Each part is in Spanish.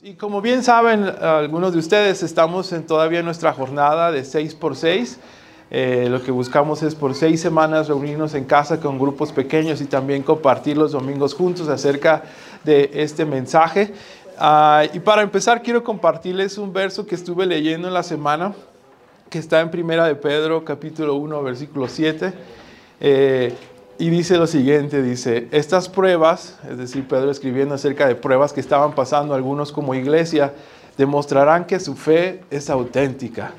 Y como bien saben algunos de ustedes, estamos en todavía nuestra jornada de 6 por 6 eh, lo que buscamos es por seis semanas reunirnos en casa con grupos pequeños y también compartir los domingos juntos acerca de este mensaje. Ah, y para empezar quiero compartirles un verso que estuve leyendo en la semana, que está en Primera de Pedro, capítulo 1, versículo 7. Eh, y dice lo siguiente, dice, estas pruebas, es decir, Pedro escribiendo acerca de pruebas que estaban pasando algunos como iglesia, demostrarán que su fe es auténtica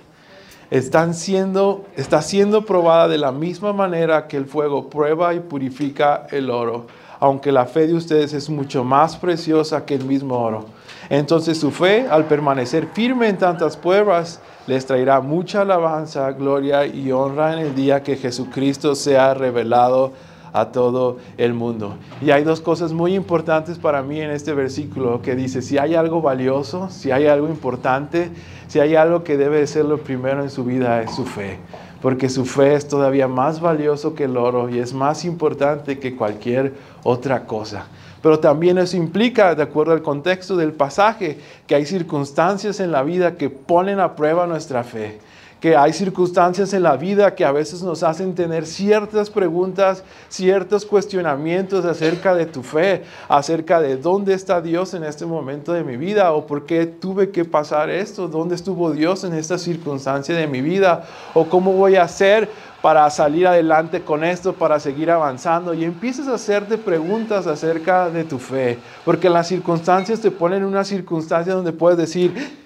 están siendo, está siendo probada de la misma manera que el fuego prueba y purifica el oro, aunque la fe de ustedes es mucho más preciosa que el mismo oro. Entonces su fe, al permanecer firme en tantas pruebas, les traerá mucha alabanza, gloria y honra en el día que Jesucristo sea revelado a todo el mundo. Y hay dos cosas muy importantes para mí en este versículo que dice, si hay algo valioso, si hay algo importante, si hay algo que debe ser lo primero en su vida es su fe, porque su fe es todavía más valioso que el oro y es más importante que cualquier otra cosa. Pero también eso implica, de acuerdo al contexto del pasaje, que hay circunstancias en la vida que ponen a prueba nuestra fe que hay circunstancias en la vida que a veces nos hacen tener ciertas preguntas, ciertos cuestionamientos acerca de tu fe, acerca de dónde está Dios en este momento de mi vida o por qué tuve que pasar esto, dónde estuvo Dios en esta circunstancia de mi vida o cómo voy a hacer para salir adelante con esto, para seguir avanzando. Y empiezas a hacerte preguntas acerca de tu fe, porque las circunstancias te ponen en una circunstancia donde puedes decir,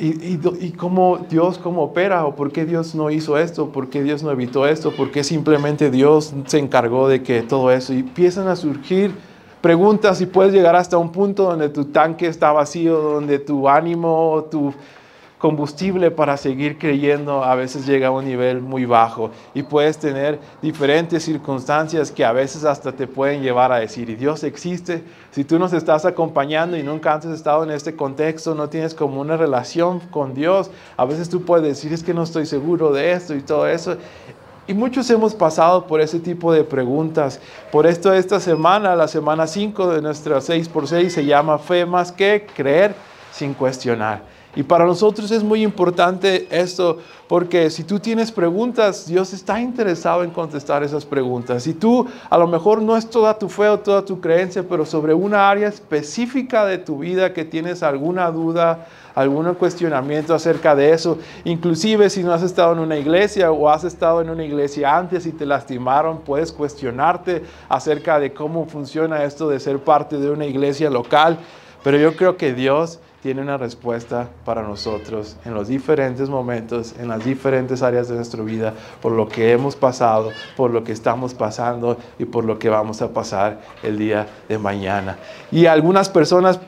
y, cómo Dios cómo opera o por qué Dios no hizo esto, por qué Dios no evitó esto, por qué simplemente Dios se encargó de que todo eso. Y empiezan a surgir preguntas y puedes llegar hasta un punto donde tu tanque está vacío, donde tu ánimo, tu combustible para seguir creyendo a veces llega a un nivel muy bajo y puedes tener diferentes circunstancias que a veces hasta te pueden llevar a decir, ¿y Dios existe? Si tú nos estás acompañando y nunca antes has estado en este contexto, no tienes como una relación con Dios, a veces tú puedes decir, es que no estoy seguro de esto y todo eso. Y muchos hemos pasado por ese tipo de preguntas. Por esto esta semana, la semana 5 de nuestra 6x6 se llama Fe más que creer sin cuestionar. Y para nosotros es muy importante esto, porque si tú tienes preguntas, Dios está interesado en contestar esas preguntas. Si tú a lo mejor no es toda tu fe o toda tu creencia, pero sobre una área específica de tu vida que tienes alguna duda, algún cuestionamiento acerca de eso, inclusive si no has estado en una iglesia o has estado en una iglesia antes y te lastimaron, puedes cuestionarte acerca de cómo funciona esto de ser parte de una iglesia local. Pero yo creo que Dios tiene una respuesta para nosotros en los diferentes momentos, en las diferentes áreas de nuestra vida, por lo que hemos pasado, por lo que estamos pasando y por lo que vamos a pasar el día de mañana. Y algunas personas,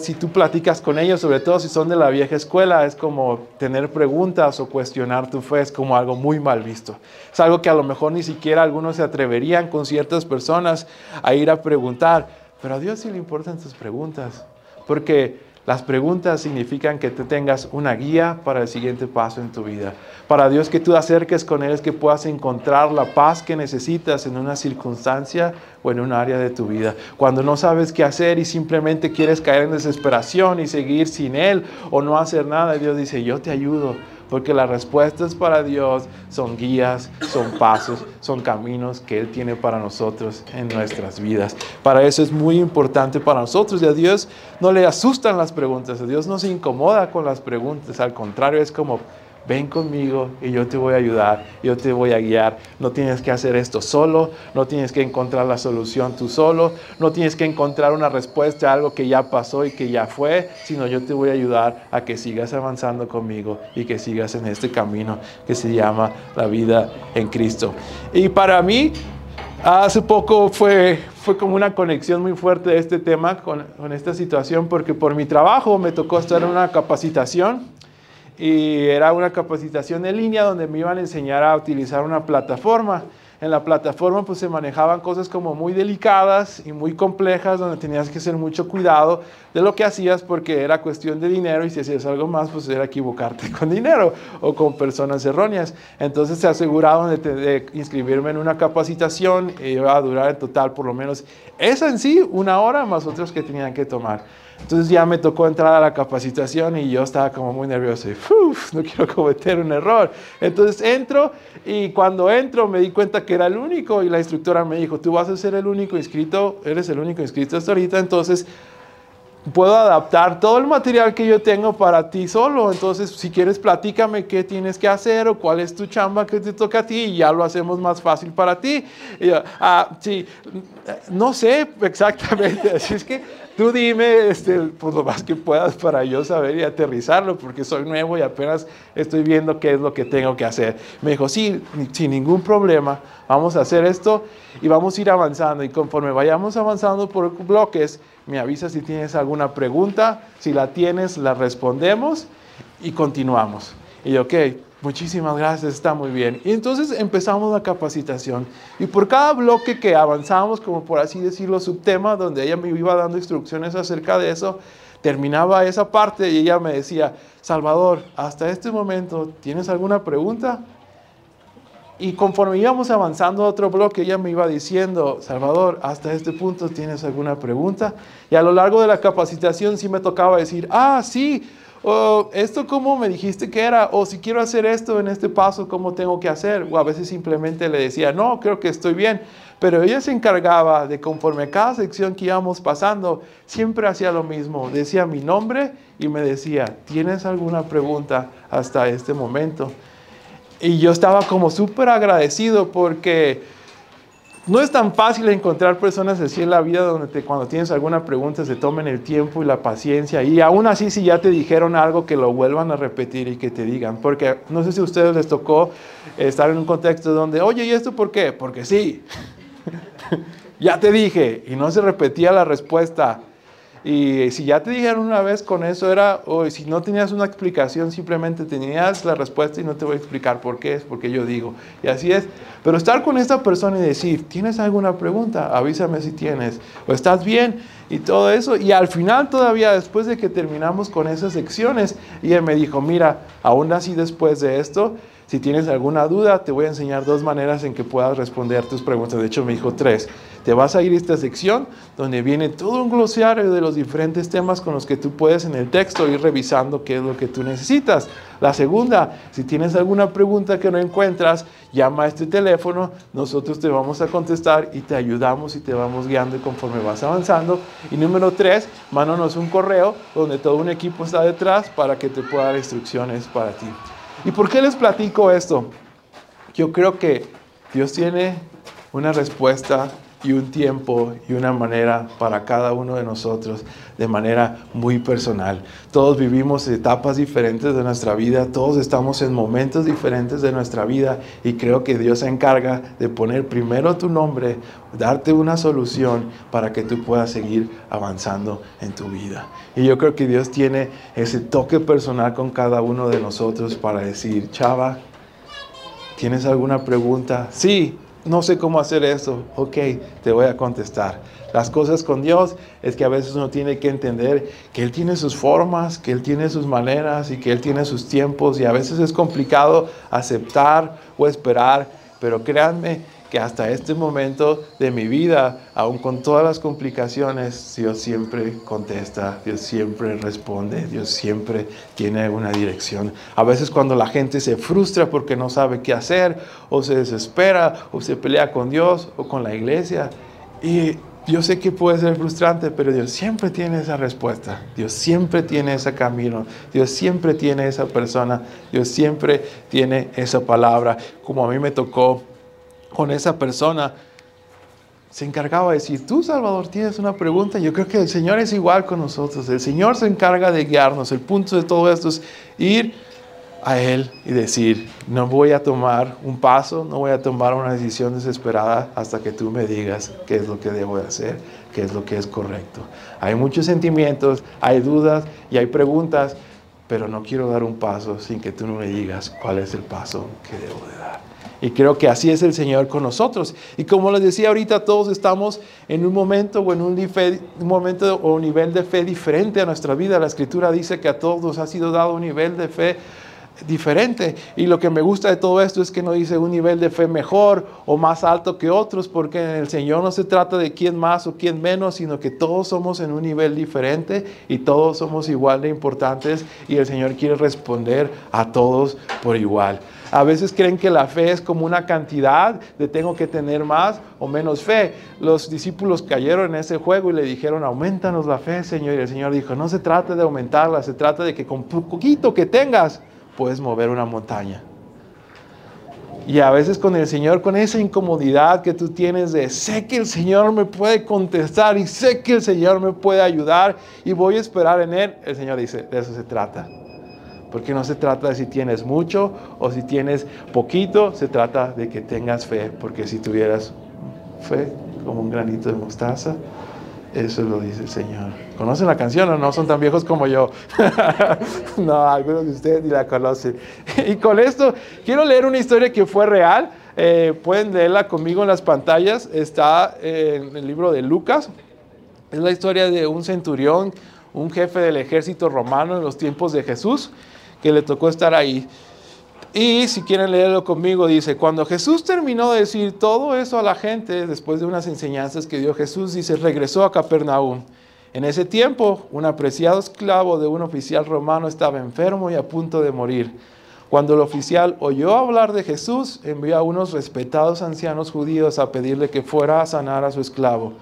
si tú platicas con ellos, sobre todo si son de la vieja escuela, es como tener preguntas o cuestionar tu fe, es como algo muy mal visto. Es algo que a lo mejor ni siquiera algunos se atreverían con ciertas personas a ir a preguntar, pero a Dios sí le importan tus preguntas, porque las preguntas significan que tú tengas una guía para el siguiente paso en tu vida. Para Dios que tú acerques con Él es que puedas encontrar la paz que necesitas en una circunstancia o en un área de tu vida. Cuando no sabes qué hacer y simplemente quieres caer en desesperación y seguir sin Él o no hacer nada, Dios dice, yo te ayudo porque las respuestas para Dios son guías, son pasos, son caminos que Él tiene para nosotros en nuestras vidas. Para eso es muy importante para nosotros y a Dios no le asustan las preguntas, a Dios no se incomoda con las preguntas, al contrario es como ven conmigo y yo te voy a ayudar, yo te voy a guiar. No tienes que hacer esto solo, no tienes que encontrar la solución tú solo, no tienes que encontrar una respuesta a algo que ya pasó y que ya fue, sino yo te voy a ayudar a que sigas avanzando conmigo y que sigas en este camino que se llama la vida en Cristo. Y para mí, hace poco fue, fue como una conexión muy fuerte de este tema con, con esta situación, porque por mi trabajo me tocó estar en una capacitación y era una capacitación en línea donde me iban a enseñar a utilizar una plataforma. en la plataforma pues se manejaban cosas como muy delicadas y muy complejas donde tenías que hacer mucho cuidado de lo que hacías porque era cuestión de dinero y si hacías algo más pues era equivocarte con dinero o con personas erróneas. Entonces se aseguraron de, de inscribirme en una capacitación y iba a durar en total por lo menos esa en sí una hora más otras que tenían que tomar. Entonces ya me tocó entrar a la capacitación y yo estaba como muy nervioso y no quiero cometer un error. Entonces entro y cuando entro me di cuenta que era el único y la instructora me dijo, tú vas a ser el único inscrito, eres el único inscrito hasta ahorita, entonces puedo adaptar todo el material que yo tengo para ti solo. Entonces, si quieres, platícame qué tienes que hacer o cuál es tu chamba que te toca a ti y ya lo hacemos más fácil para ti. Y ah, sí, no sé exactamente, así es que tú dime este, pues lo más que puedas para yo saber y aterrizarlo, porque soy nuevo y apenas estoy viendo qué es lo que tengo que hacer. Me dijo, sí, sin ningún problema, vamos a hacer esto y vamos a ir avanzando. Y conforme vayamos avanzando por bloques, me avisa si tienes alguna pregunta, si la tienes, la respondemos y continuamos. Y yo, ok, Muchísimas gracias, está muy bien. Y entonces empezamos la capacitación. Y por cada bloque que avanzamos, como por así decirlo, subtema, donde ella me iba dando instrucciones acerca de eso, terminaba esa parte y ella me decía, Salvador, hasta este momento, ¿tienes alguna pregunta? Y conforme íbamos avanzando a otro bloque, ella me iba diciendo, Salvador, hasta este punto, ¿tienes alguna pregunta? Y a lo largo de la capacitación sí me tocaba decir, ah, sí, o esto cómo me dijiste que era, o si quiero hacer esto en este paso, ¿cómo tengo que hacer? O a veces simplemente le decía, no, creo que estoy bien. Pero ella se encargaba de conforme a cada sección que íbamos pasando, siempre hacía lo mismo. Decía mi nombre y me decía, ¿tienes alguna pregunta hasta este momento? Y yo estaba como súper agradecido porque no es tan fácil encontrar personas así en la vida donde cuando tienes alguna pregunta se tomen el tiempo y la paciencia. Y aún así, si ya te dijeron algo, que lo vuelvan a repetir y que te digan. Porque no sé si a ustedes les tocó estar en un contexto donde, oye, ¿y esto por qué? Porque sí. ya te dije. Y no se repetía la respuesta. Y si ya te dijeron una vez con eso era, o si no tenías una explicación, simplemente tenías la respuesta y no te voy a explicar por qué, es porque yo digo. Y así es. Pero estar con esta persona y decir, ¿tienes alguna pregunta? Avísame si tienes. O estás bien y todo eso. Y al final todavía, después de que terminamos con esas secciones, ella me dijo, mira, aún así después de esto, si tienes alguna duda, te voy a enseñar dos maneras en que puedas responder tus preguntas. De hecho, me dijo tres. Te vas a ir a esta sección donde viene todo un glossario de los diferentes temas con los que tú puedes en el texto ir revisando qué es lo que tú necesitas. La segunda, si tienes alguna pregunta que no encuentras, llama a este teléfono, nosotros te vamos a contestar y te ayudamos y te vamos guiando conforme vas avanzando. Y número tres, mándanos un correo donde todo un equipo está detrás para que te pueda dar instrucciones para ti. ¿Y por qué les platico esto? Yo creo que Dios tiene una respuesta y un tiempo y una manera para cada uno de nosotros de manera muy personal. Todos vivimos etapas diferentes de nuestra vida, todos estamos en momentos diferentes de nuestra vida y creo que Dios se encarga de poner primero tu nombre, darte una solución para que tú puedas seguir avanzando en tu vida. Y yo creo que Dios tiene ese toque personal con cada uno de nosotros para decir, chava, ¿tienes alguna pregunta? Sí, no sé cómo hacer eso. Ok, te voy a contestar. Las cosas con Dios es que a veces uno tiene que entender que Él tiene sus formas, que Él tiene sus maneras y que Él tiene sus tiempos y a veces es complicado aceptar o esperar, pero créanme que hasta este momento de mi vida, aun con todas las complicaciones, Dios siempre contesta, Dios siempre responde, Dios siempre tiene una dirección. A veces cuando la gente se frustra porque no sabe qué hacer, o se desespera, o se pelea con Dios o con la iglesia, y yo sé que puede ser frustrante, pero Dios siempre tiene esa respuesta. Dios siempre tiene ese camino. Dios siempre tiene esa persona. Dios siempre tiene esa palabra. Como a mí me tocó con esa persona, se encargaba de decir, tú Salvador tienes una pregunta, yo creo que el Señor es igual con nosotros, el Señor se encarga de guiarnos, el punto de todo esto es ir a Él y decir, no voy a tomar un paso, no voy a tomar una decisión desesperada hasta que tú me digas qué es lo que debo de hacer, qué es lo que es correcto. Hay muchos sentimientos, hay dudas y hay preguntas, pero no quiero dar un paso sin que tú no me digas cuál es el paso que debo de dar. Y creo que así es el Señor con nosotros. Y como les decía ahorita, todos estamos en un momento o en un, momento o un nivel de fe diferente a nuestra vida. La Escritura dice que a todos nos ha sido dado un nivel de fe diferente. Y lo que me gusta de todo esto es que no dice un nivel de fe mejor o más alto que otros, porque en el Señor no se trata de quién más o quién menos, sino que todos somos en un nivel diferente y todos somos igual de importantes y el Señor quiere responder a todos por igual. A veces creen que la fe es como una cantidad de tengo que tener más o menos fe. Los discípulos cayeron en ese juego y le dijeron, aumentanos la fe, Señor. Y el Señor dijo, no se trata de aumentarla, se trata de que con poquito que tengas, puedes mover una montaña. Y a veces con el Señor, con esa incomodidad que tú tienes de sé que el Señor me puede contestar y sé que el Señor me puede ayudar y voy a esperar en Él, el Señor dice, de eso se trata. Porque no se trata de si tienes mucho o si tienes poquito, se trata de que tengas fe. Porque si tuvieras fe como un granito de mostaza, eso lo dice el Señor. ¿Conocen la canción o no? Son tan viejos como yo. no, algunos de ustedes ni la conocen. y con esto quiero leer una historia que fue real. Eh, pueden leerla conmigo en las pantallas. Está en el libro de Lucas. Es la historia de un centurión, un jefe del ejército romano en los tiempos de Jesús, que le tocó estar ahí. Y si quieren leerlo conmigo, dice, cuando Jesús terminó de decir todo eso a la gente, después de unas enseñanzas que dio Jesús, dice, regresó a Capernaum. En ese tiempo, un apreciado esclavo de un oficial romano estaba enfermo y a punto de morir. Cuando el oficial oyó hablar de Jesús, envió a unos respetados ancianos judíos a pedirle que fuera a sanar a su esclavo.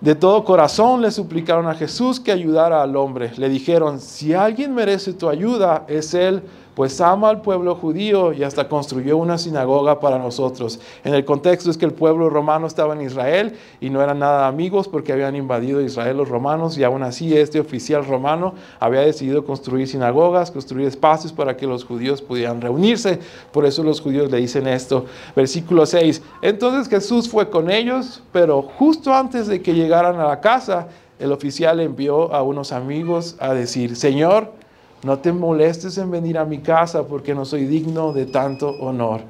De todo corazón le suplicaron a Jesús que ayudara al hombre. Le dijeron, si alguien merece tu ayuda, es él pues ama al pueblo judío y hasta construyó una sinagoga para nosotros. En el contexto es que el pueblo romano estaba en Israel y no eran nada amigos porque habían invadido Israel los romanos y aún así este oficial romano había decidido construir sinagogas, construir espacios para que los judíos pudieran reunirse. Por eso los judíos le dicen esto. Versículo 6. Entonces Jesús fue con ellos, pero justo antes de que llegaran a la casa, el oficial envió a unos amigos a decir, Señor, no te molestes en venir a mi casa porque no soy digno de tanto honor.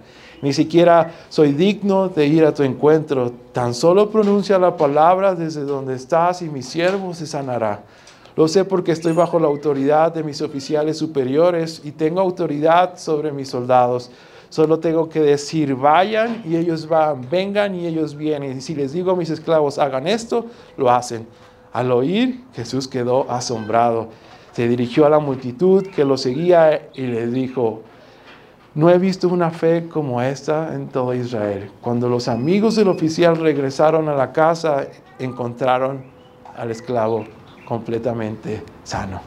Ni siquiera soy digno de ir a tu encuentro. Tan solo pronuncia la palabra desde donde estás y mi siervo se sanará. Lo sé porque estoy bajo la autoridad de mis oficiales superiores y tengo autoridad sobre mis soldados. Solo tengo que decir, vayan y ellos van, vengan y ellos vienen. Y si les digo a mis esclavos, hagan esto, lo hacen. Al oír, Jesús quedó asombrado se dirigió a la multitud que lo seguía y le dijo, no he visto una fe como esta en todo Israel. Cuando los amigos del oficial regresaron a la casa, encontraron al esclavo completamente sano.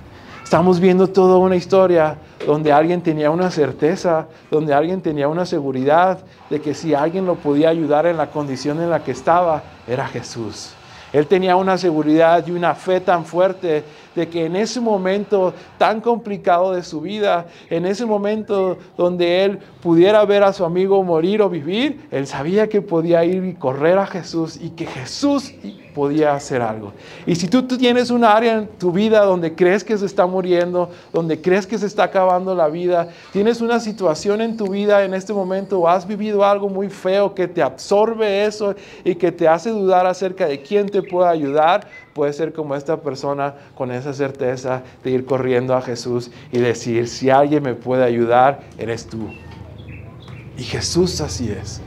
Estamos viendo toda una historia donde alguien tenía una certeza, donde alguien tenía una seguridad de que si alguien lo podía ayudar en la condición en la que estaba, era Jesús. Él tenía una seguridad y una fe tan fuerte de que en ese momento tan complicado de su vida, en ese momento donde él pudiera ver a su amigo morir o vivir, él sabía que podía ir y correr a Jesús y que Jesús podía hacer algo. Y si tú, tú tienes un área en tu vida donde crees que se está muriendo, donde crees que se está acabando la vida, tienes una situación en tu vida en este momento o has vivido algo muy feo que te absorbe eso y que te hace dudar acerca de quién te puede ayudar, puede ser como esta persona con esa certeza de ir corriendo a Jesús y decir, si alguien me puede ayudar, eres tú. Y Jesús así es.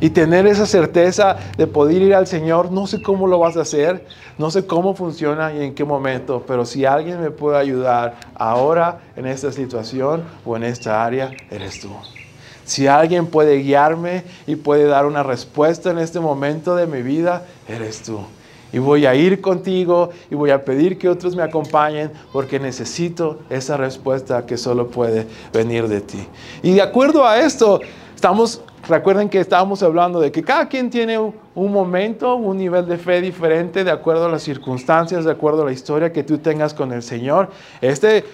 Y tener esa certeza de poder ir al Señor, no sé cómo lo vas a hacer, no sé cómo funciona y en qué momento, pero si alguien me puede ayudar ahora en esta situación o en esta área, eres tú. Si alguien puede guiarme y puede dar una respuesta en este momento de mi vida, eres tú. Y voy a ir contigo y voy a pedir que otros me acompañen porque necesito esa respuesta que solo puede venir de ti. Y de acuerdo a esto, estamos Recuerden que estábamos hablando de que cada quien tiene un momento, un nivel de fe diferente de acuerdo a las circunstancias, de acuerdo a la historia que tú tengas con el Señor. Este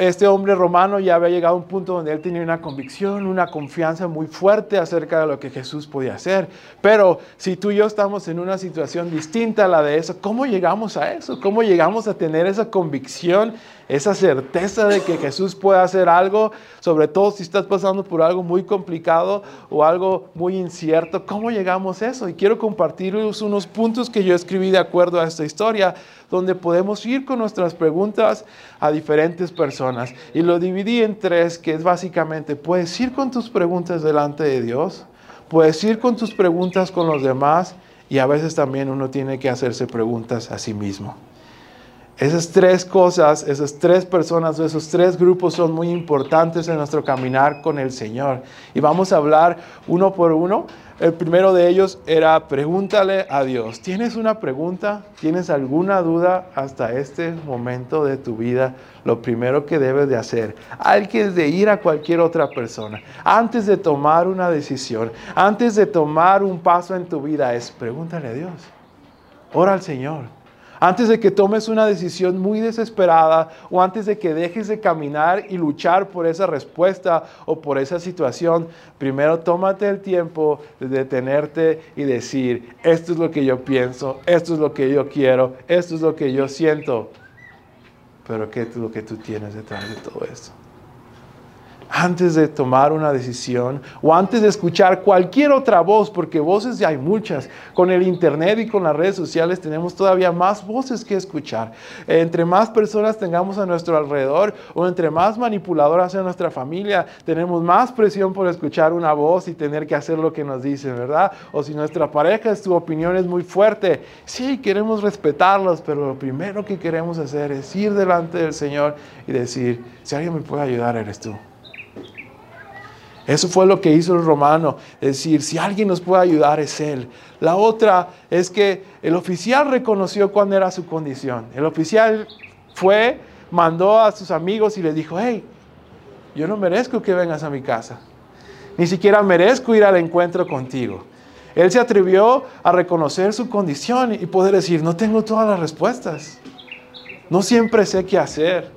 este hombre romano ya había llegado a un punto donde él tenía una convicción, una confianza muy fuerte acerca de lo que Jesús podía hacer. Pero si tú y yo estamos en una situación distinta a la de eso, ¿cómo llegamos a eso? ¿Cómo llegamos a tener esa convicción, esa certeza de que Jesús puede hacer algo, sobre todo si estás pasando por algo muy complicado o algo muy incierto? ¿Cómo llegamos a eso? Y quiero compartirles unos puntos que yo escribí de acuerdo a esta historia donde podemos ir con nuestras preguntas a diferentes personas. Y lo dividí en tres, que es básicamente, puedes ir con tus preguntas delante de Dios, puedes ir con tus preguntas con los demás y a veces también uno tiene que hacerse preguntas a sí mismo. Esas tres cosas, esas tres personas, esos tres grupos son muy importantes en nuestro caminar con el Señor. Y vamos a hablar uno por uno. El primero de ellos era pregúntale a Dios. ¿Tienes una pregunta? ¿Tienes alguna duda hasta este momento de tu vida? Lo primero que debes de hacer, antes de ir a cualquier otra persona, antes de tomar una decisión, antes de tomar un paso en tu vida, es pregúntale a Dios. Ora al Señor. Antes de que tomes una decisión muy desesperada o antes de que dejes de caminar y luchar por esa respuesta o por esa situación, primero tómate el tiempo de detenerte y decir, esto es lo que yo pienso, esto es lo que yo quiero, esto es lo que yo siento. Pero ¿qué es lo que tú tienes detrás de todo esto? Antes de tomar una decisión o antes de escuchar cualquier otra voz, porque voces ya hay muchas. Con el Internet y con las redes sociales tenemos todavía más voces que escuchar. Entre más personas tengamos a nuestro alrededor o entre más manipuladoras sea nuestra familia, tenemos más presión por escuchar una voz y tener que hacer lo que nos dicen, ¿verdad? O si nuestra pareja, su opinión es muy fuerte, sí, queremos respetarlos, pero lo primero que queremos hacer es ir delante del Señor y decir, si alguien me puede ayudar, eres tú. Eso fue lo que hizo el romano, es decir, si alguien nos puede ayudar es él. La otra es que el oficial reconoció cuál era su condición. El oficial fue, mandó a sus amigos y les dijo, hey, yo no merezco que vengas a mi casa. Ni siquiera merezco ir al encuentro contigo. Él se atrevió a reconocer su condición y poder decir, no tengo todas las respuestas. No siempre sé qué hacer.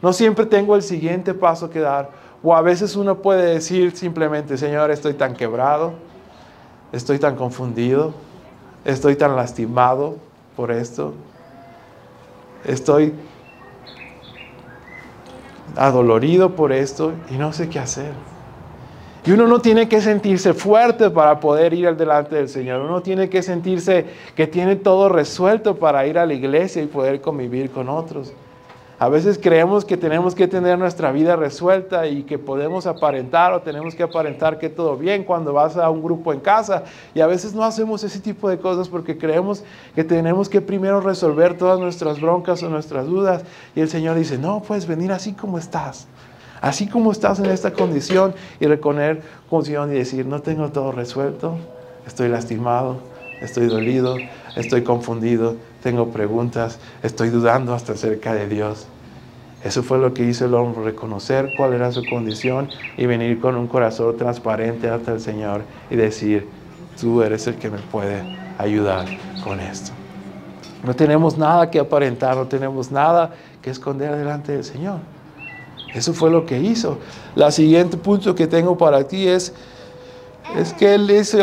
No siempre tengo el siguiente paso que dar o a veces uno puede decir simplemente, Señor, estoy tan quebrado, estoy tan confundido, estoy tan lastimado por esto, estoy adolorido por esto y no sé qué hacer. Y uno no tiene que sentirse fuerte para poder ir al delante del Señor. Uno tiene que sentirse que tiene todo resuelto para ir a la iglesia y poder convivir con otros. A veces creemos que tenemos que tener nuestra vida resuelta y que podemos aparentar o tenemos que aparentar que todo bien cuando vas a un grupo en casa. Y a veces no hacemos ese tipo de cosas porque creemos que tenemos que primero resolver todas nuestras broncas o nuestras dudas. Y el Señor dice, no, puedes venir así como estás. Así como estás en esta condición y reconocer condición y decir, no tengo todo resuelto, estoy lastimado, estoy dolido, estoy confundido, tengo preguntas, estoy dudando hasta acerca de Dios. Eso fue lo que hizo el hombre, reconocer cuál era su condición y venir con un corazón transparente hasta el Señor y decir, tú eres el que me puede ayudar con esto. No tenemos nada que aparentar, no tenemos nada que esconder delante del Señor. Eso fue lo que hizo. La siguiente punto que tengo para ti es, es que Él dice,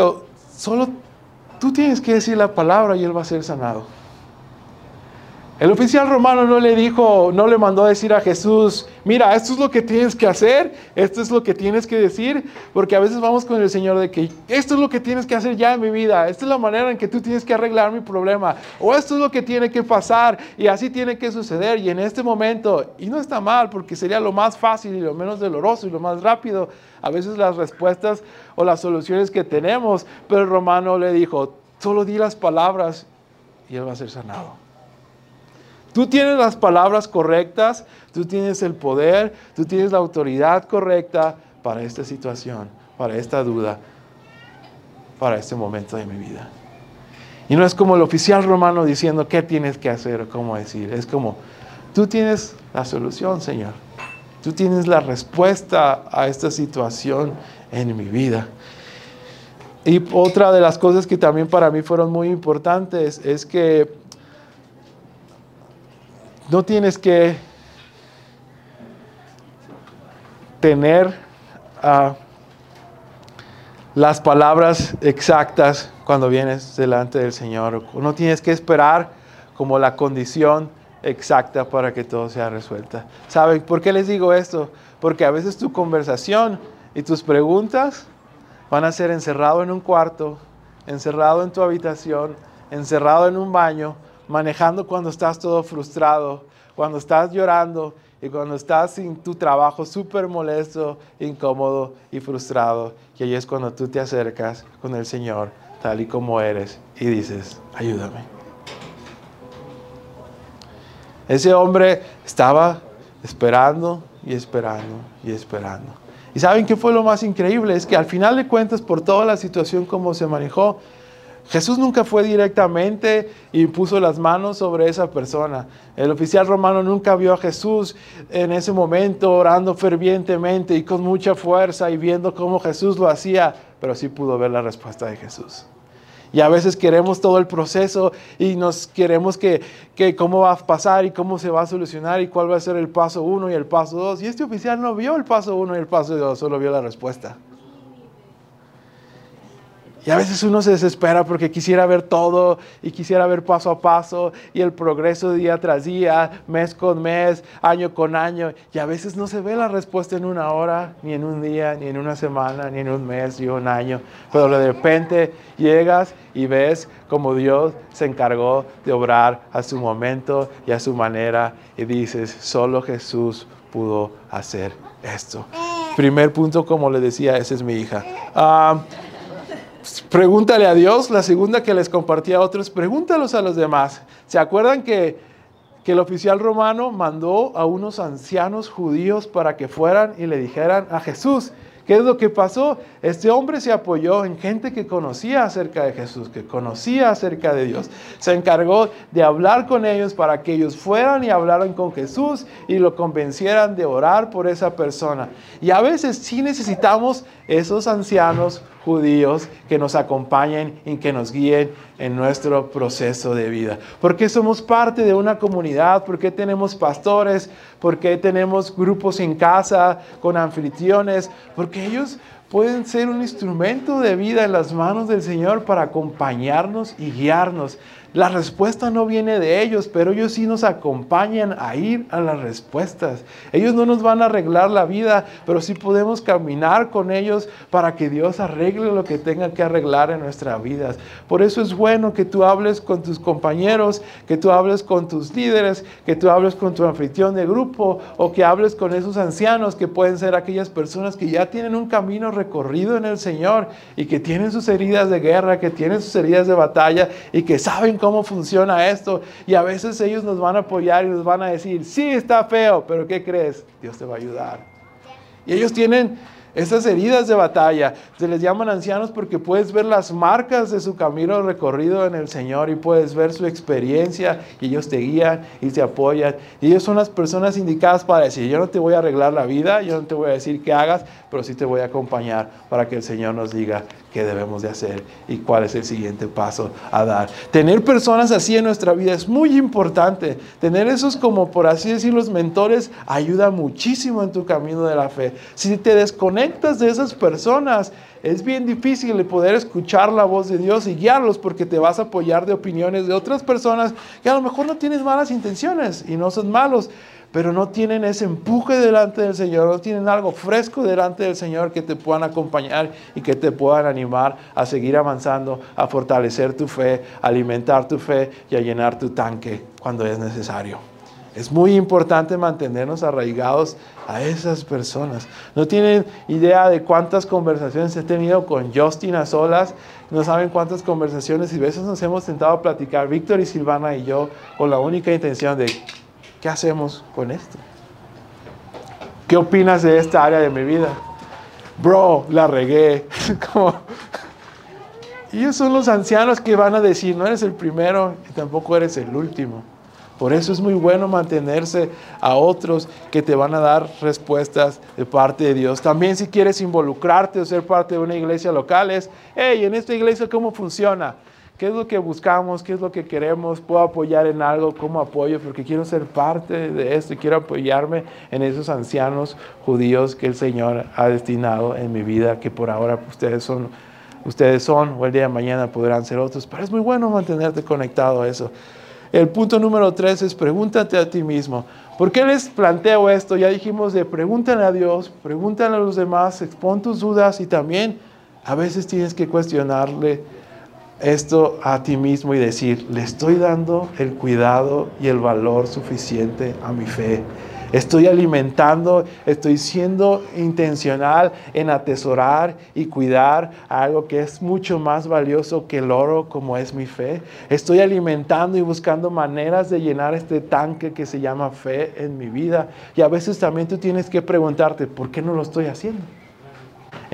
solo tú tienes que decir la palabra y Él va a ser sanado. El oficial romano no le dijo, no le mandó a decir a Jesús, mira, esto es lo que tienes que hacer, esto es lo que tienes que decir, porque a veces vamos con el Señor de que esto es lo que tienes que hacer ya en mi vida, esta es la manera en que tú tienes que arreglar mi problema, o esto es lo que tiene que pasar y así tiene que suceder y en este momento, y no está mal porque sería lo más fácil y lo menos doloroso y lo más rápido, a veces las respuestas o las soluciones que tenemos, pero el romano le dijo, solo di las palabras y él va a ser sanado. Tú tienes las palabras correctas, tú tienes el poder, tú tienes la autoridad correcta para esta situación, para esta duda, para este momento de mi vida. Y no es como el oficial romano diciendo qué tienes que hacer o cómo decir. Es como, tú tienes la solución, Señor. Tú tienes la respuesta a esta situación en mi vida. Y otra de las cosas que también para mí fueron muy importantes es que no tienes que tener ah, las palabras exactas cuando vienes delante del Señor. No tienes que esperar como la condición exacta para que todo sea resuelta. ¿Saben por qué les digo esto? Porque a veces tu conversación y tus preguntas van a ser encerrado en un cuarto, encerrado en tu habitación, encerrado en un baño, manejando cuando estás todo frustrado, cuando estás llorando y cuando estás sin tu trabajo súper molesto, incómodo y frustrado. Y ahí es cuando tú te acercas con el Señor tal y como eres y dices, ayúdame. Ese hombre estaba esperando y esperando y esperando. ¿Y saben qué fue lo más increíble? Es que al final de cuentas, por toda la situación como se manejó, Jesús nunca fue directamente y puso las manos sobre esa persona. El oficial romano nunca vio a Jesús en ese momento orando fervientemente y con mucha fuerza y viendo cómo Jesús lo hacía, pero sí pudo ver la respuesta de Jesús. Y a veces queremos todo el proceso y nos queremos que, que, cómo va a pasar y cómo se va a solucionar y cuál va a ser el paso uno y el paso dos. Y este oficial no vio el paso uno y el paso dos, solo vio la respuesta. Y a veces uno se desespera porque quisiera ver todo y quisiera ver paso a paso y el progreso día tras día, mes con mes, año con año. Y a veces no se ve la respuesta en una hora, ni en un día, ni en una semana, ni en un mes, ni un año. Pero de repente llegas y ves como Dios se encargó de obrar a su momento y a su manera y dices, solo Jesús pudo hacer esto. Primer punto, como le decía, esa es mi hija. Ah, pregúntale a Dios. La segunda que les compartí a otros, pregúntalos a los demás. ¿Se acuerdan que, que el oficial romano mandó a unos ancianos judíos para que fueran y le dijeran a Jesús? ¿Qué es lo que pasó? Este hombre se apoyó en gente que conocía acerca de Jesús, que conocía acerca de Dios. Se encargó de hablar con ellos para que ellos fueran y hablaran con Jesús y lo convencieran de orar por esa persona. Y a veces sí necesitamos esos ancianos judíos que nos acompañen y que nos guíen en nuestro proceso de vida. Porque somos parte de una comunidad, porque tenemos pastores, porque tenemos grupos en casa con anfitriones, porque ellos pueden ser un instrumento de vida en las manos del Señor para acompañarnos y guiarnos. La respuesta no viene de ellos, pero ellos sí nos acompañan a ir a las respuestas. Ellos no nos van a arreglar la vida, pero sí podemos caminar con ellos para que Dios arregle lo que tenga que arreglar en nuestras vidas. Por eso es bueno que tú hables con tus compañeros, que tú hables con tus líderes, que tú hables con tu anfitrión de grupo o que hables con esos ancianos que pueden ser aquellas personas que ya tienen un camino recorrido en el Señor y que tienen sus heridas de guerra, que tienen sus heridas de batalla y que saben cómo funciona esto. Y a veces ellos nos van a apoyar y nos van a decir, sí, está feo, pero ¿qué crees? Dios te va a ayudar. Y ellos tienen esas heridas de batalla. Se les llaman ancianos porque puedes ver las marcas de su camino recorrido en el Señor y puedes ver su experiencia y ellos te guían y te apoyan. Y ellos son las personas indicadas para decir, yo no te voy a arreglar la vida, yo no te voy a decir qué hagas, pero sí te voy a acompañar para que el Señor nos diga qué debemos de hacer y cuál es el siguiente paso a dar. Tener personas así en nuestra vida es muy importante. Tener esos como, por así decir, los mentores ayuda muchísimo en tu camino de la fe. Si te desconectas de esas personas, es bien difícil poder escuchar la voz de Dios y guiarlos porque te vas a apoyar de opiniones de otras personas que a lo mejor no tienes malas intenciones y no son malos, pero no tienen ese empuje delante del Señor, no tienen algo fresco delante del Señor que te puedan acompañar y que te puedan animar a seguir avanzando, a fortalecer tu fe, a alimentar tu fe y a llenar tu tanque cuando es necesario. Es muy importante mantenernos arraigados a esas personas. No tienen idea de cuántas conversaciones he tenido con Justin a solas. No saben cuántas conversaciones y veces nos hemos tentado platicar, Víctor y Silvana y yo, con la única intención de ¿Qué hacemos con esto? ¿Qué opinas de esta área de mi vida? Bro, la regué. Y ellos son los ancianos que van a decir, no eres el primero y tampoco eres el último. Por eso es muy bueno mantenerse a otros que te van a dar respuestas de parte de Dios. También si quieres involucrarte o ser parte de una iglesia local es, hey, en esta iglesia, ¿cómo funciona? ¿Qué es lo que buscamos? ¿Qué es lo que queremos? ¿Puedo apoyar en algo? ¿Cómo apoyo? Porque quiero ser parte de esto y quiero apoyarme en esos ancianos judíos que el Señor ha destinado en mi vida, que por ahora ustedes son, ustedes son o el día de mañana podrán ser otros. Pero es muy bueno mantenerte conectado a eso. El punto número tres es pregúntate a ti mismo. ¿Por qué les planteo esto? Ya dijimos de pregúntale a Dios, pregúntale a los demás, expon tus dudas y también a veces tienes que cuestionarle esto a ti mismo y decir, le estoy dando el cuidado y el valor suficiente a mi fe. Estoy alimentando, estoy siendo intencional en atesorar y cuidar algo que es mucho más valioso que el oro como es mi fe. Estoy alimentando y buscando maneras de llenar este tanque que se llama fe en mi vida. Y a veces también tú tienes que preguntarte, ¿por qué no lo estoy haciendo?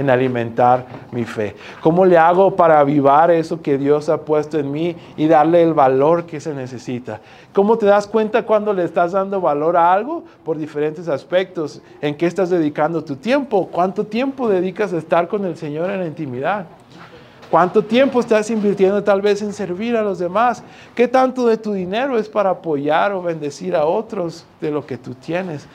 En alimentar mi fe? ¿Cómo le hago para avivar eso que Dios ha puesto en mí y darle el valor que se necesita? ¿Cómo te das cuenta cuando le estás dando valor a algo? Por diferentes aspectos. ¿En qué estás dedicando tu tiempo? ¿Cuánto tiempo dedicas a estar con el Señor en la intimidad? ¿Cuánto tiempo estás invirtiendo tal vez en servir a los demás? ¿Qué tanto de tu dinero es para apoyar o bendecir a otros de lo que tú tienes?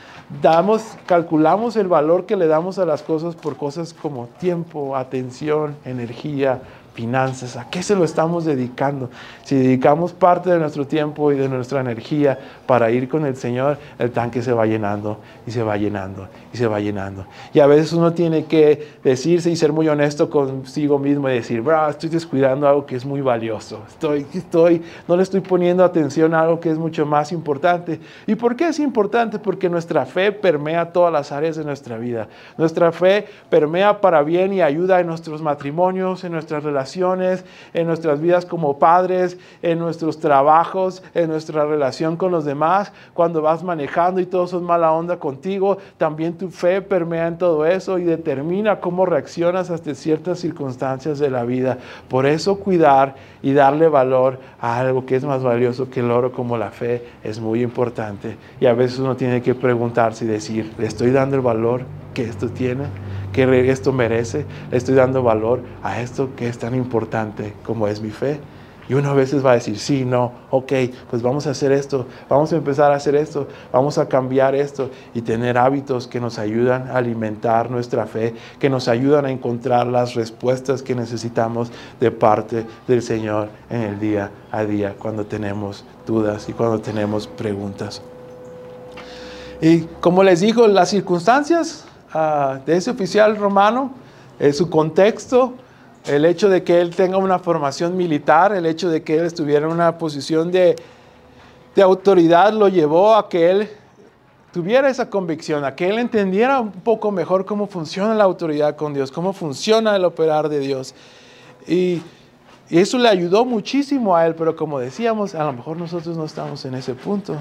Damos, calculamos el valor que le damos a las cosas por cosas como tiempo, atención, energía, finanzas, ¿a qué se lo estamos dedicando? Si dedicamos parte de nuestro tiempo y de nuestra energía para ir con el Señor, el tanque se va llenando y se va llenando se va llenando. Y a veces uno tiene que decirse y ser muy honesto consigo mismo y decir, bro, estoy descuidando algo que es muy valioso. Estoy, estoy, no le estoy poniendo atención a algo que es mucho más importante. ¿Y por qué es importante? Porque nuestra fe permea todas las áreas de nuestra vida. Nuestra fe permea para bien y ayuda en nuestros matrimonios, en nuestras relaciones en nuestras vidas como padres, en nuestros trabajos, en nuestra relación con los demás. Cuando vas manejando y todos son mala onda contigo, también tu fe permea en todo eso y determina cómo reaccionas ante ciertas circunstancias de la vida. Por eso cuidar y darle valor a algo que es más valioso que el oro como la fe es muy importante. Y a veces uno tiene que preguntarse y decir, ¿le estoy dando el valor que esto tiene? que esto merece, le estoy dando valor a esto que es tan importante como es mi fe. Y uno a veces va a decir, sí, no, ok, pues vamos a hacer esto, vamos a empezar a hacer esto, vamos a cambiar esto y tener hábitos que nos ayudan a alimentar nuestra fe, que nos ayudan a encontrar las respuestas que necesitamos de parte del Señor en el día a día, cuando tenemos dudas y cuando tenemos preguntas. Y como les digo, las circunstancias de ese oficial romano, eh, su contexto, el hecho de que él tenga una formación militar, el hecho de que él estuviera en una posición de, autoridad, lo llevó a que él tuviera esa convicción, a que él entendiera un poco mejor cómo funciona la autoridad con Dios, cómo funciona el operar de Dios. Y, y eso le ayudó muchísimo a él, pero como decíamos, a lo mejor nosotros no estamos en ese punto.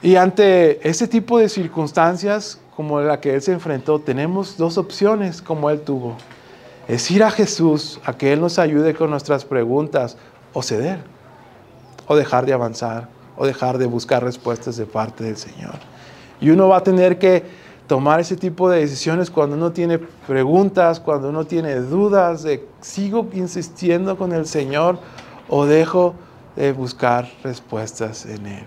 Y ante ese tipo de circunstancias como la que él se enfrentó, tenemos dos opciones como él tuvo. Es ir a Jesús a que Él nos ayude con nuestras preguntas o ceder, o dejar de avanzar, o dejar de buscar respuestas de parte del Señor. Y uno va a tener que tomar ese tipo de decisiones cuando uno tiene preguntas, cuando uno tiene dudas de sigo insistiendo con el Señor o dejo de buscar respuestas en Él.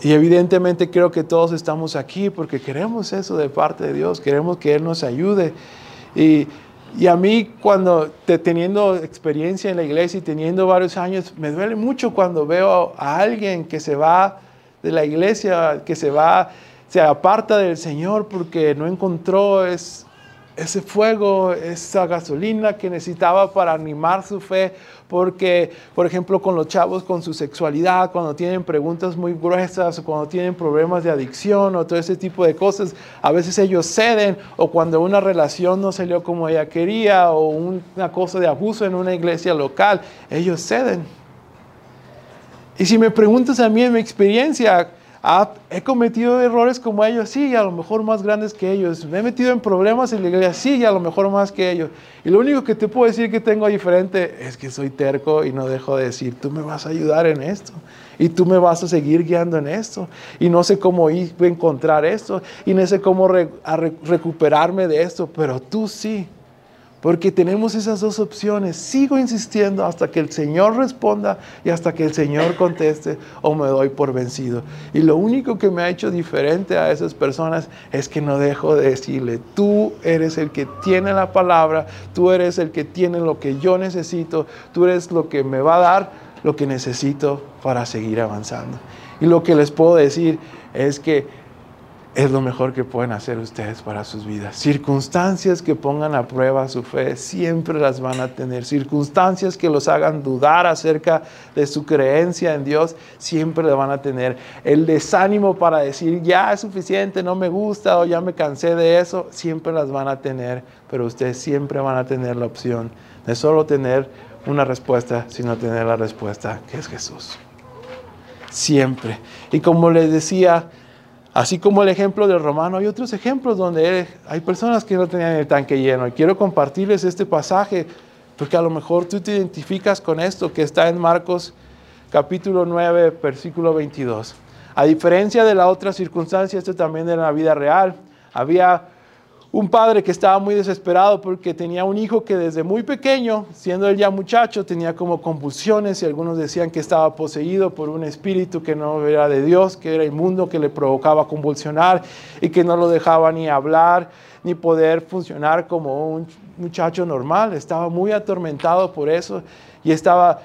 Y evidentemente creo que todos estamos aquí porque queremos eso de parte de Dios, queremos que Él nos ayude. Y, a mí cuando teniendo experiencia en la iglesia y teniendo varios años, me duele mucho cuando veo a alguien que se va de la iglesia, que se va, se aparta del Señor porque no encontró es, ese fuego, esa gasolina que necesitaba para animar su fe, porque, por ejemplo, con los chavos, con su sexualidad, cuando tienen preguntas muy gruesas, o cuando tienen problemas de adicción o todo ese tipo de cosas, a veces ellos ceden, o cuando una relación no salió como ella quería, o una cosa de abuso en una iglesia local, ellos ceden. Y si me preguntas a mí en mi experiencia, he cometido errores como ellos, sí, y a lo mejor más grandes que ellos. Me he metido en problemas en la iglesia, sí, y a lo mejor más que ellos. Y lo único que te puedo decir que tengo diferente es que soy terco y no dejo de decir, tú me vas a ayudar en esto. Y tú me vas a seguir guiando en esto. Y no sé cómo ir encontrar esto. Y no sé cómo recuperarme de esto, pero tú sí Porque tenemos esas dos opciones. Sigo insistiendo hasta que el Señor responda y hasta que el Señor conteste o me doy por vencido. Y lo único que me ha hecho diferente a esas personas es que no dejo de decirle, tú eres el que tiene la palabra, tú eres el que tiene lo que yo necesito, tú eres lo que me va a dar lo que necesito para seguir avanzando. Y lo que les puedo decir es que es lo mejor que pueden hacer ustedes para sus vidas. Circunstancias que pongan a prueba su fe, siempre las van a tener. Circunstancias que los hagan dudar acerca de su creencia en Dios, siempre le van a tener. El desánimo para decir, ya es suficiente, no me gusta o ya me cansé de eso, siempre las van a tener. Pero ustedes siempre van a tener la opción de solo tener una respuesta, sino tener la respuesta que es Jesús. Siempre. Y como les decía, Así como el ejemplo del romano, hay otros ejemplos donde hay personas que no tenían el tanque lleno. Y quiero compartirles este pasaje porque a lo mejor tú te identificas con esto que está en Marcos capítulo 9, versículo 22. A diferencia de la otra circunstancia, esto también era la vida real. Había un padre que estaba muy desesperado porque tenía un hijo que desde muy pequeño, siendo él ya muchacho, tenía como convulsiones y algunos decían que estaba poseído por un espíritu que no era de Dios, que era inmundo, que le provocaba convulsionar y que no lo dejaba ni hablar ni poder funcionar como un muchacho normal. Estaba muy atormentado por eso y estaba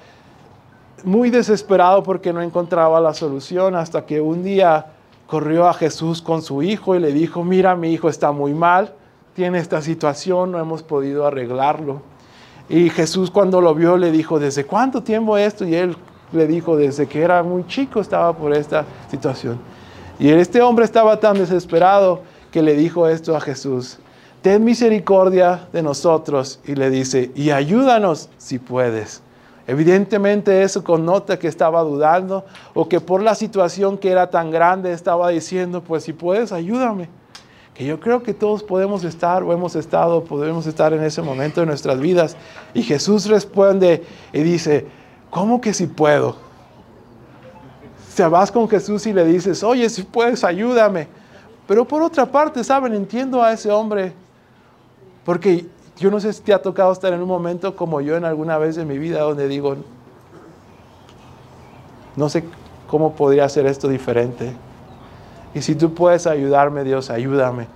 muy desesperado porque no encontraba la solución hasta que un día corrió a Jesús con su hijo y le dijo, mira, mi hijo está muy mal tiene esta situación, no hemos podido arreglarlo. Y Jesús cuando lo vio le dijo, ¿desde cuánto tiempo esto? Y él le dijo, desde que era muy chico estaba por esta situación. Y este hombre estaba tan desesperado que le dijo esto a Jesús, ten misericordia de nosotros. Y le dice, y ayúdanos si puedes. Evidentemente eso connota que estaba dudando o que por la situación que era tan grande estaba diciendo, pues si puedes, ayúdame que yo creo que todos podemos estar o hemos estado, podemos estar en ese momento de nuestras vidas. Y Jesús responde y dice, ¿cómo que si puedo? Se vas con Jesús y le dices, oye, si puedes, ayúdame. Pero por otra parte, ¿saben? Entiendo a ese hombre, porque yo no sé si te ha tocado estar en un momento como yo en alguna vez de mi vida donde digo, no sé cómo podría hacer esto diferente. Y si tú puedes ayudarme, Dios, ayúdame.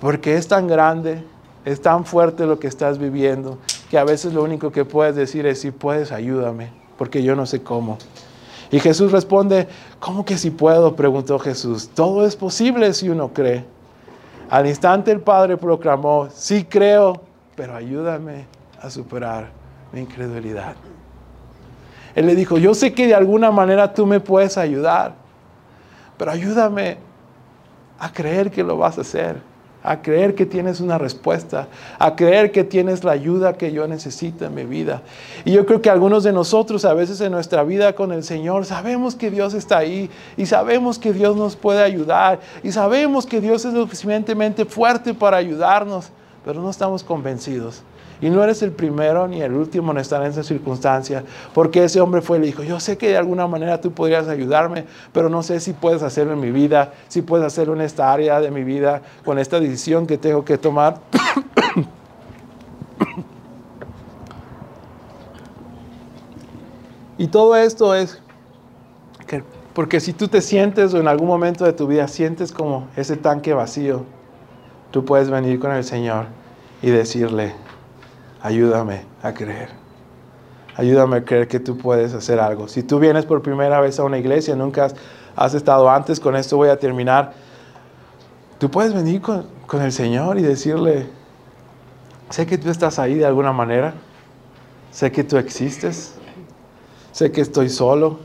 Porque es tan grande, es tan fuerte lo que estás viviendo, que a veces lo único que puedes decir es, si puedes, ayúdame, porque yo no sé cómo. Y Jesús responde, ¿cómo que si puedo? preguntó Jesús. Todo es posible si uno cree. Al instante el Padre proclamó, sí creo, pero ayúdame a superar mi incredulidad. Él le dijo, yo sé que de alguna manera tú me puedes ayudar pero ayúdame a creer que lo vas a hacer, a creer que tienes una respuesta, a creer que tienes la ayuda que yo necesito en mi vida. Y yo creo que algunos de nosotros a veces en nuestra vida con el Señor sabemos que Dios está ahí y sabemos que Dios nos puede ayudar y sabemos que Dios es suficientemente fuerte para ayudarnos, pero no estamos convencidos. Y no eres el primero ni el último en estar en esa circunstancia, porque ese hombre fue y le dijo, yo sé que de alguna manera tú podrías ayudarme, pero no sé si puedes hacerlo en mi vida, si puedes hacerlo en esta área de mi vida, con esta decisión que tengo que tomar. y todo esto es porque si tú te sientes o en algún momento de tu vida sientes como ese tanque vacío, tú puedes venir con el Señor y decirle, ayúdame a creer. Ayúdame a creer que tú puedes hacer algo. Si tú vienes por primera vez a una iglesia, nunca has, estado antes, con esto voy a terminar. Tú puedes venir con, con el Señor y decirle, sé que tú estás ahí de alguna manera, sé que tú existes, sé que estoy solo,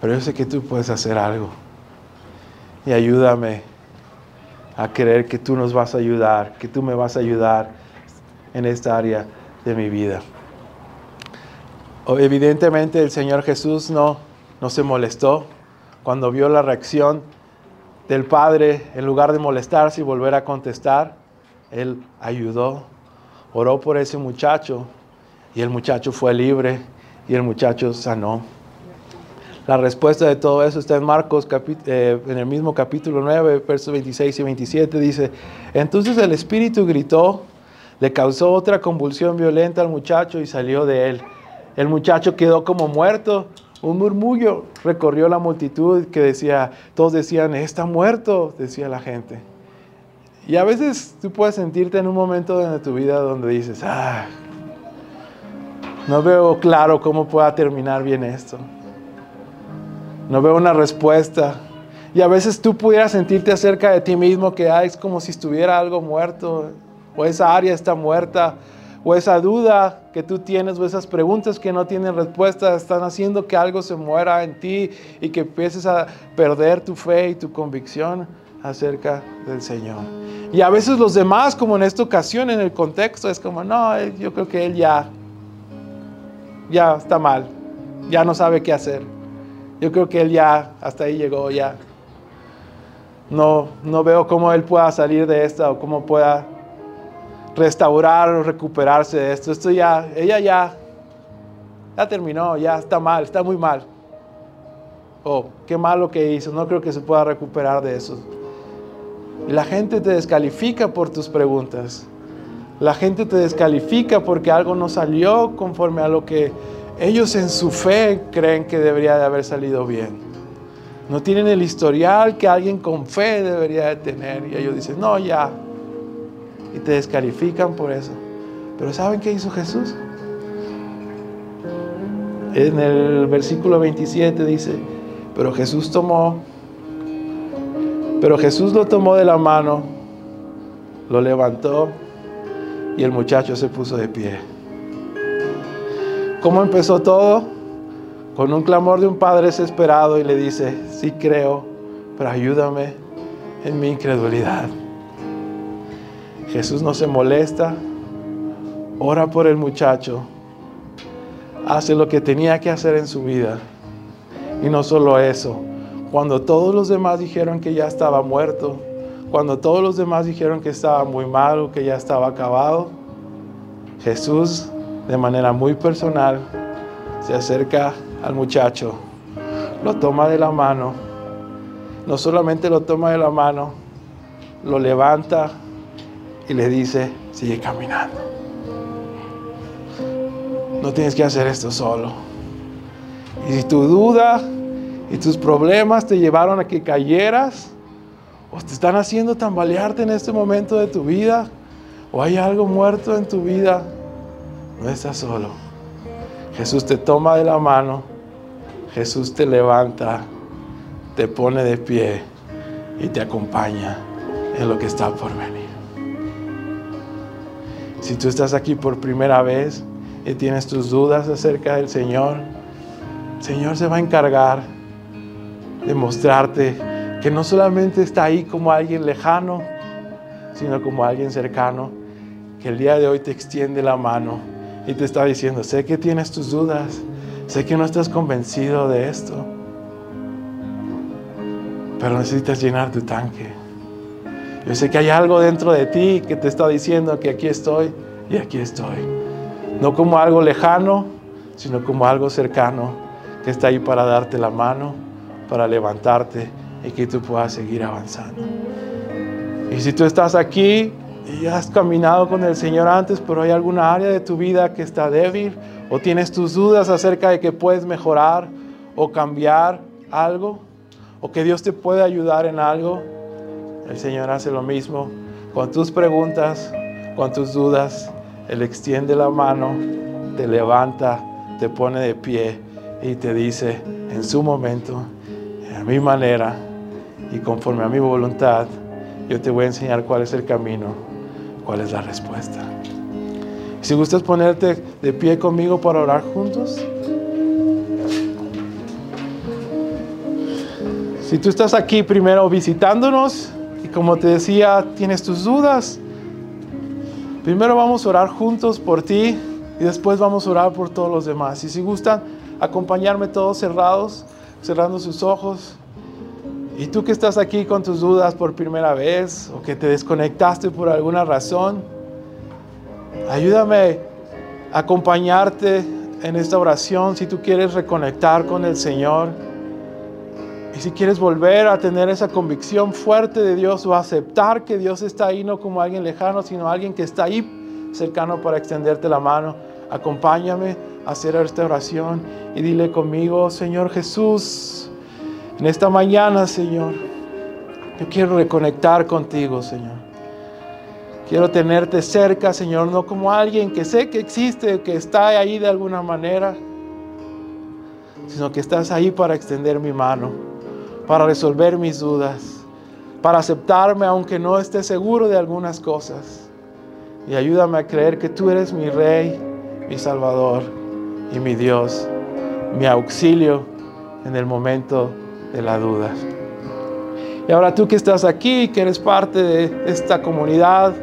pero yo sé que tú puedes hacer algo. Y ayúdame a creer que tú nos vas a ayudar, que tú me vas a ayudar en esta área de mi vida. Evidentemente el Señor Jesús no, no se molestó cuando vio la reacción del Padre, en lugar de molestarse y volver a contestar, Él ayudó, oró por ese muchacho y el muchacho fue libre y el muchacho sanó. La respuesta de todo eso está en Marcos, eh, en el mismo capítulo 9, versos 26 y 27, dice, entonces el Espíritu gritó, Le causó otra convulsión violenta al muchacho y salió de él. El muchacho quedó como muerto. Un murmullo recorrió la multitud que decía, todos decían, está muerto, decía la gente. Y a veces tú puedes sentirte en un momento de tu vida donde dices, ah, no veo claro cómo pueda terminar bien esto. No veo una respuesta. Y a veces tú pudieras sentirte acerca de ti mismo que ah, es como si estuviera algo muerto, o esa área está muerta, o esa duda que tú tienes, o esas preguntas que no tienen respuesta, están haciendo que algo se muera en ti y que empieces a perder tu fe y tu convicción acerca del Señor. Y a veces los demás, como en esta ocasión, en el contexto, es como, no, yo creo que Él ya, ya está mal, ya no sabe qué hacer. Yo creo que Él ya, hasta ahí llegó, ya. No, no veo cómo Él pueda salir de esta o cómo pueda restaurar o recuperarse de esto. Esto ya, ella ya, ya terminó, ya está mal, está muy mal. Oh, qué malo que hizo, no creo que se pueda recuperar de eso. La gente te descalifica por tus preguntas. La gente te descalifica porque algo no salió conforme a lo que ellos en su fe creen que debería de haber salido bien. No tienen el historial que alguien con fe debería de tener. Y ellos dicen, no, ya. Y te descalifican por eso. Pero ¿saben qué hizo Jesús? En el versículo 27 dice, pero Jesús tomó pero Jesús lo tomó de la mano, lo levantó y el muchacho se puso de pie. ¿Cómo empezó todo? Con un clamor de un padre desesperado y le dice, sí creo, pero ayúdame en mi incredulidad. Jesús no se molesta, ora por el muchacho, hace lo que tenía que hacer en su vida. Y no solo eso, cuando todos los demás dijeron que ya estaba muerto, cuando todos los demás dijeron que estaba muy malo, que ya estaba acabado, Jesús de manera muy personal se acerca al muchacho, lo toma de la mano, no solamente lo toma de la mano, lo levanta y le dice, sigue caminando. No tienes que hacer esto solo. Y si tu duda y tus problemas te llevaron a que cayeras o te están haciendo tambalearte en este momento de tu vida o hay algo muerto en tu vida, no estás solo. Jesús te toma de la mano, Jesús te levanta, te pone de pie y te acompaña en lo que está por venir. Si tú estás aquí por primera vez y tienes tus dudas acerca del Señor, el Señor se va a encargar demostrarte que no solamente está ahí como alguien lejano, sino como alguien cercano, que el día de hoy te extiende la mano y te está diciendo, sé que tienes tus dudas, sé que no estás convencido de esto, pero necesitas llenar tu tanque. Yo sé que hay algo dentro de ti que te está diciendo que aquí estoy y aquí estoy. No como algo lejano, sino como algo cercano que está ahí para darte la mano para levantarte y que tú puedas seguir avanzando. Y si tú estás aquí y has caminado con el Señor antes, pero hay alguna área de tu vida que está débil o tienes tus dudas acerca de que puedes mejorar o cambiar algo o que Dios te puede ayudar en algo, el Señor hace lo mismo con tus preguntas, con tus dudas. Él extiende la mano, te levanta, te pone de pie y te dice en su momento, a mi manera y conforme a mi voluntad, yo te voy a enseñar cuál es el camino, cuál es la respuesta. Si gustas ponerte de pie conmigo para orar juntos. Si tú estás aquí primero visitándonos y como te decía, tienes tus dudas, primero vamos a orar juntos por ti y después vamos a orar por todos los demás. Y si gustan acompañarme todos cerrados, cerrando sus ojos. Y tú que estás aquí con tus dudas por primera vez o que te desconectaste por alguna razón, ayúdame a acompañarte en esta oración si tú quieres reconectar con el Señor. Y si quieres volver a tener esa convicción fuerte de Dios o aceptar que Dios está ahí no como alguien lejano, sino alguien que está ahí cercano para extenderte la mano. Acompáñame a hacer esta oración y dile conmigo, Señor Jesús, en esta mañana, Señor, yo quiero reconectar contigo, Señor. Quiero tenerte cerca, Señor, no como alguien que sé que existe, que está ahí de alguna manera, sino que estás ahí para extender mi mano, para resolver mis dudas, para aceptarme aunque no esté seguro de algunas cosas. Y ayúdame a creer que tú eres mi Rey, mi Salvador y mi Dios, mi auxilio en el momento de la duda. Y ahora tú que estás aquí, que eres parte de esta comunidad,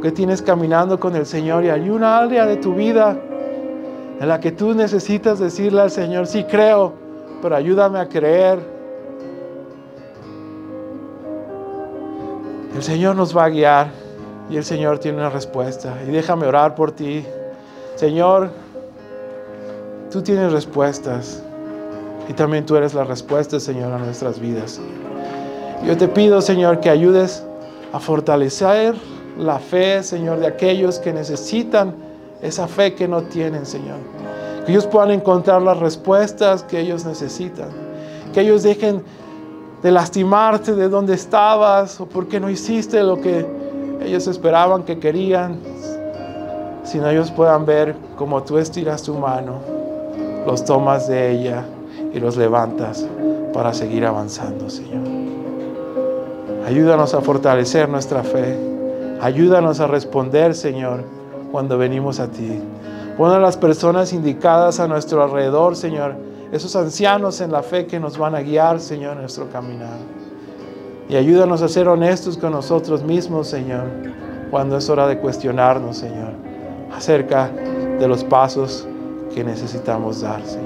que tienes caminando con el Señor y hay una área de tu vida en la que tú necesitas decirle al Señor, sí creo, pero ayúdame a creer. El Señor nos va a guiar y el Señor tiene una respuesta. Y déjame orar por ti. Señor, tú tienes respuestas y también tú eres la respuesta, Señor, a nuestras vidas. Yo te pido, Señor, que ayudes a fortalecer la fe, Señor, de aquellos que necesitan esa fe que no tienen, Señor. Que ellos puedan encontrar las respuestas que ellos necesitan. Que ellos dejen de lastimarte de dónde estabas o porque no hiciste lo que ellos esperaban que querían, sino ellos puedan ver cómo tú estiras tu mano, los tomas de ella y los levantas para seguir avanzando, Señor. Ayúdanos a fortalecer nuestra fe. Ayúdanos a responder, Señor, cuando venimos a ti. Pon a las personas indicadas a nuestro alrededor, Señor, esos ancianos en la fe que nos van a guiar, Señor, en nuestro caminar. Y ayúdanos a ser honestos con nosotros mismos, Señor, cuando es hora de cuestionarnos, Señor, acerca de los pasos que necesitamos dar, Señor.